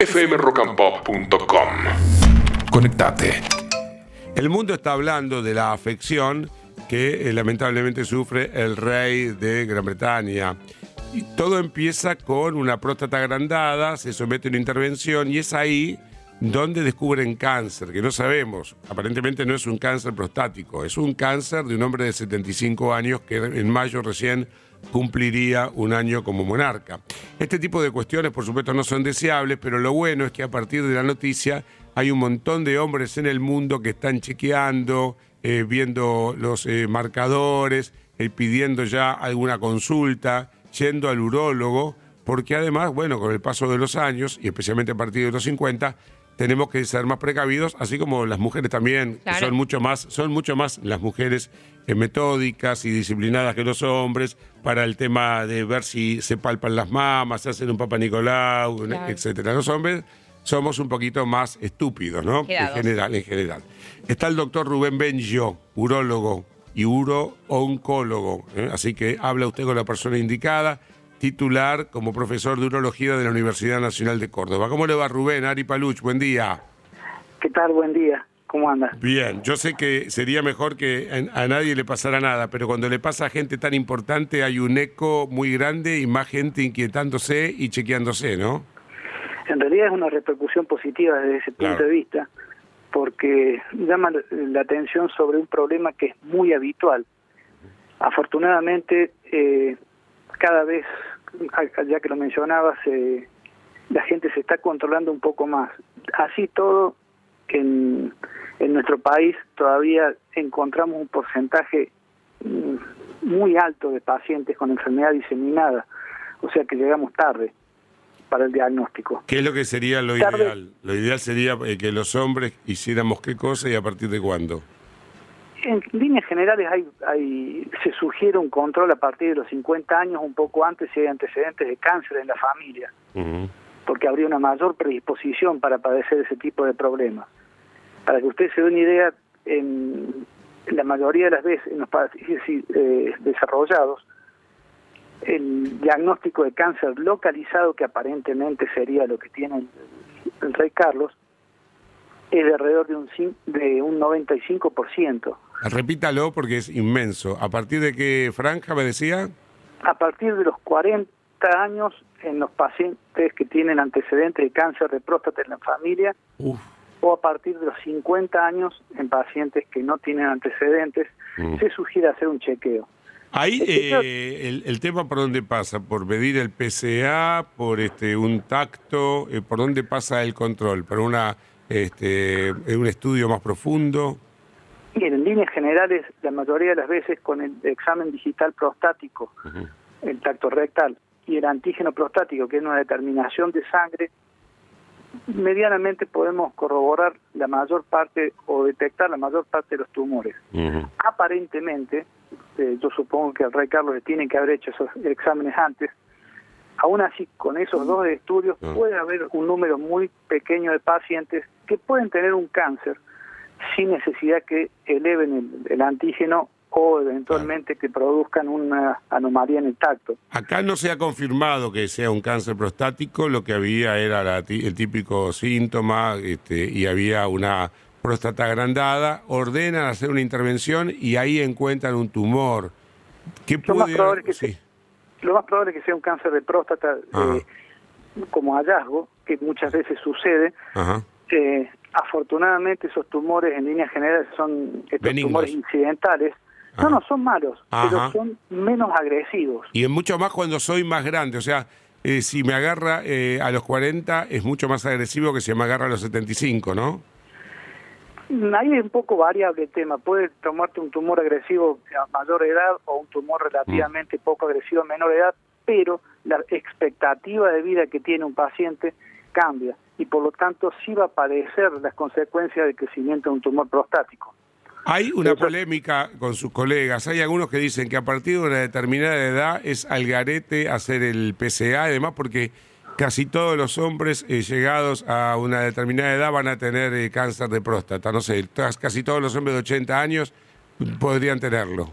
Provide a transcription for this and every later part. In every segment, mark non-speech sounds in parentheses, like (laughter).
fmrockandpop.com. Conectate. El mundo está hablando de la afección que eh, lamentablemente sufre el rey de Gran Bretaña. Y todo empieza con una próstata agrandada, se somete a una intervención y es ahí donde descubren cáncer, que no sabemos. Aparentemente no es un cáncer prostático, es un cáncer de un hombre de 75 años que en mayo recién cumpliría un año como monarca. Este tipo de cuestiones, por supuesto, no son deseables, pero lo bueno es que a partir de la noticia hay un montón de hombres en el mundo que están chequeando, eh, viendo los eh, marcadores, eh, pidiendo ya alguna consulta, yendo al urólogo, porque además, bueno, con el paso de los años, y especialmente a partir de los 50, tenemos que ser más precavidos, así como las mujeres también, que son mucho más, son mucho más las mujeres eh, metódicas y disciplinadas que los hombres para el tema de ver si se palpan las mamas, se hacen un Papa Nicolau, etcétera. Los hombres somos un poquito más estúpidos, ¿no? En general, en general. Está el doctor Rubén Benjo, urólogo y uro-oncólogo, ¿eh? así que habla usted con la persona indicada titular como profesor de urología de la Universidad Nacional de Córdoba. ¿Cómo le va Rubén? Ari Paluch, buen día. ¿Qué tal? Buen día. ¿Cómo anda? Bien, yo sé que sería mejor que a nadie le pasara nada, pero cuando le pasa a gente tan importante hay un eco muy grande y más gente inquietándose y chequeándose, ¿no? En realidad es una repercusión positiva desde ese punto de vista, porque llama la atención sobre un problema que es muy habitual. Afortunadamente, eh, cada vez, ya que lo mencionabas, eh, la gente se está controlando un poco más. Así todo, en, en nuestro país todavía encontramos un porcentaje mm, muy alto de pacientes con enfermedad diseminada, o sea que llegamos tarde para el diagnóstico. ¿Qué es lo que sería lo ideal? Lo ideal sería eh, que los hombres hiciéramos qué cosa y a partir de cuándo. En líneas generales hay, hay, se sugiere un control a partir de los 50 años, un poco antes si hay antecedentes de cáncer en la familia, porque habría una mayor predisposición para padecer ese tipo de problemas. Para que usted se dé una idea, en, la mayoría de las veces en los pacientes eh, desarrollados, el diagnóstico de cáncer localizado, que aparentemente sería lo que tiene el rey Carlos, es de alrededor de un, de un 95%. Repítalo porque es inmenso. ¿A partir de qué franja me decía? A partir de los 40 años en los pacientes que tienen antecedentes de cáncer de próstata en la familia o a partir de los 50 años en pacientes que no tienen antecedentes, mm. se sugiere hacer un chequeo. Ahí eh, el, el, tema por dónde pasa, por medir el PCA, por este un tacto, eh, por dónde pasa el control, por una este, un estudio más profundo? Líneas generales, la mayoría de las veces con el examen digital prostático, el tacto rectal y el antígeno prostático, que es una determinación de sangre, medianamente podemos corroborar la mayor parte o detectar la mayor parte de los tumores. Aparentemente, eh, yo supongo que al rey Carlos le tienen que haber hecho esos exámenes antes, Aún así, con esos dos estudios ah. puede haber un número muy pequeño de pacientes que pueden tener un cáncer sin necesidad que eleven el, antígeno o eventualmente que produzcan una anomalía en el tacto. Acá no se ha confirmado que sea un cáncer prostático, lo que había era el típico síntoma este, y había una próstata agrandada, ordenan hacer una intervención y ahí encuentran un tumor. ¿Qué puede... que lo más probable es que sea un cáncer de próstata eh, como hallazgo, que muchas veces sucede. Eh, afortunadamente esos tumores en líneas generales son estos tumores incidentales. No, no, son malos, pero son menos agresivos. Y es mucho más cuando soy más grande, o sea, eh, si me agarra a los 40 es mucho más agresivo que si me agarra a los 75, ¿no? Ahí es un poco variable el tema. Puede tomarte un tumor agresivo a mayor edad o un tumor relativamente mm. poco agresivo a menor edad, pero la expectativa de vida que tiene un paciente cambia y por lo tanto sí va a padecer las consecuencias del crecimiento de un tumor prostático. Hay una polémica con sus colegas. Hay algunos que dicen que a partir de una determinada edad es algarete hacer el PCA, además porque casi todos los hombres eh, llegados a una determinada edad van a tener eh, cáncer de próstata. No sé, casi todos los hombres de 80 años podrían tenerlo.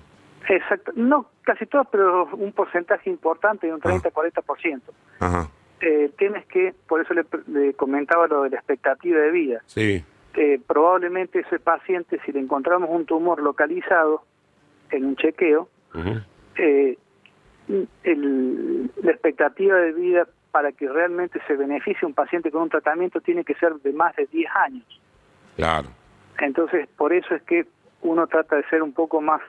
Exacto. No, casi todos, pero un porcentaje importante, de un 30-40%. Ajá. Eh, el tema es que, por eso le, le comentaba lo de la expectativa de vida. Sí. Eh, probablemente ese paciente, si le encontramos un tumor localizado en un chequeo, eh, el- la expectativa de vida para que realmente se beneficie un paciente con un tratamiento tiene que ser de más de 10 años. Claro. Entonces, por eso es que uno trata de ser un poco más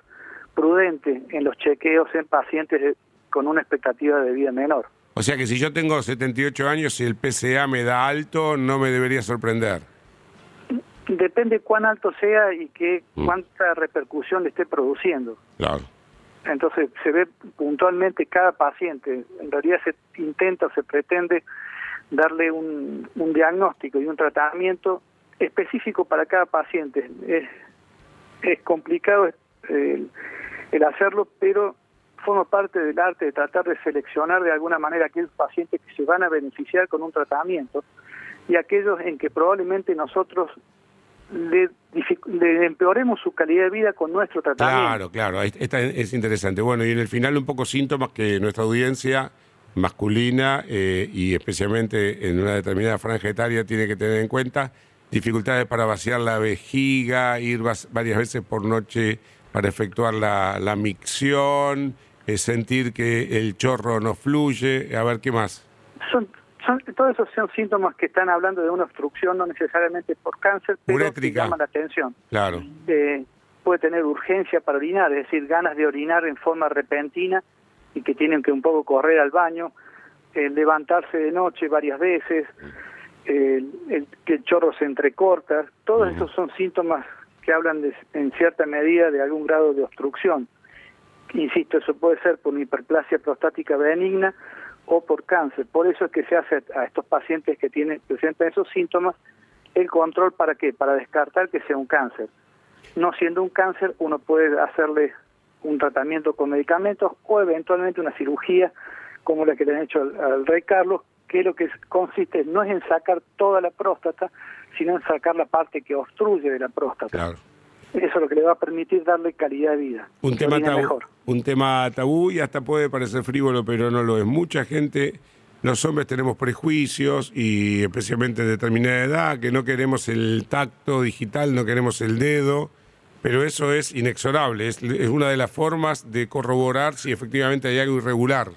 prudente en los chequeos en pacientes con una expectativa de vida menor. O sea que si yo tengo 78 años y el PCA me da alto, no me debería sorprender. Depende cuán alto sea y qué Mm. cuánta repercusión le esté produciendo. Claro. Entonces se ve puntualmente cada paciente. En realidad se intenta se pretende darle un, un diagnóstico y un tratamiento específico para cada paciente. Es, es complicado eh, el hacerlo, pero forma parte del arte de tratar de seleccionar de alguna manera aquellos pacientes que se van a beneficiar con un tratamiento y aquellos en que probablemente nosotros le, le empeoremos su calidad de vida con nuestro tratamiento. Claro, claro. Esta es interesante. Bueno, y en el final un poco síntomas que nuestra audiencia masculina eh, y especialmente en una determinada franja etaria tiene que tener en cuenta. Dificultades para vaciar la vejiga, ir varias veces por noche para efectuar la, la micción, sentir que el chorro no fluye. A ver, ¿qué más? son, son, todos esos son síntomas que están hablando de una obstrucción, no necesariamente por cáncer, pero que llaman la atención. Claro. Eh, puede tener urgencia para orinar, es decir, ganas de orinar en forma repentina y que tienen que un poco correr al baño, eh, levantarse de noche varias veces, el, el- que el chorro se entrecorta, todos esos son síntomas que hablan de, en cierta medida de algún grado de obstrucción. Insisto, eso puede ser por una hiperplasia prostática benigna o por cáncer. Por eso es que se hace a estos pacientes que tienen presentan esos síntomas el control para qué? Para descartar que sea un cáncer. No siendo un cáncer, uno puede hacerle un tratamiento con medicamentos o eventualmente una cirugía como la que le han hecho al, al rey Carlos, que lo que consiste no es en sacar toda la próstata, sino en sacar la parte que obstruye de la próstata. Claro. Eso es lo que le va a permitir darle calidad de vida. Un tema, tabú, mejor. un tema tabú y hasta puede parecer frívolo, pero no lo es. Mucha gente, los hombres tenemos prejuicios y especialmente en determinada edad, que no queremos el tacto digital, no queremos el dedo, pero eso es inexorable. Es, es una de las formas de corroborar si efectivamente hay algo irregular.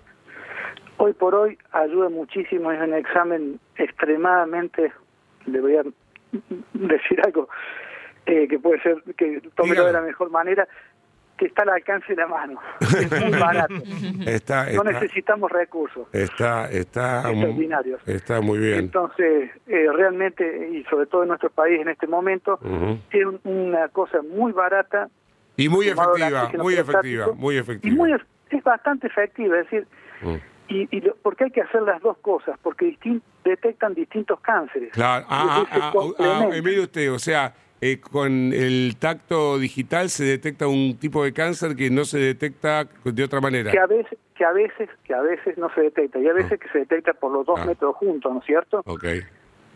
Hoy por hoy ayuda muchísimo, es un examen extremadamente, le voy a eh, que puede ser, que tómelo de la mejor manera, que está al alcance de la mano. (laughs) Es muy barato. Está, No está, necesitamos recursos. está, está, Extraordinarios. está muy bien. Entonces, eh, realmente, y sobre todo en nuestro país en este momento, Ujú. es un- una cosa muy barata. Y muy efectiva, muy efectiva, muy Y efectiva. muy, es es bastante efectiva, es decir, Mm. y, y lo- porque hay que hacer las dos cosas, porque distin- detectan distintos cánceres. Claro, Y ah, se ah, ah, ah, eh, mire usted, o sea, eh, con el tacto digital se detecta un tipo de cáncer que no se detecta de otra manera. que a veces que a veces que a veces no se detecta y a veces que se detecta por los dos Ah. métodos juntos, ¿no es cierto? Ok,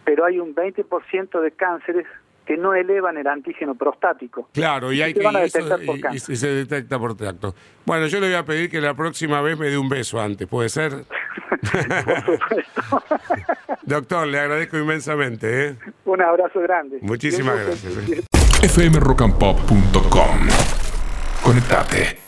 Pero hay un 20% de cánceres que no elevan el antígeno prostático. claro, y hay que van a eso- detectar por y- y se detecta por tacto. Bueno, yo le voy a pedir que la próxima vez me dé un beso antes, ¿puede ser? (laughs) Por supuesto. (laughs) Doctor, le agradezco inmensamente, ¿eh? Un abrazo grande. Muchísimas gracias. fmrockandpop.com. Conectate.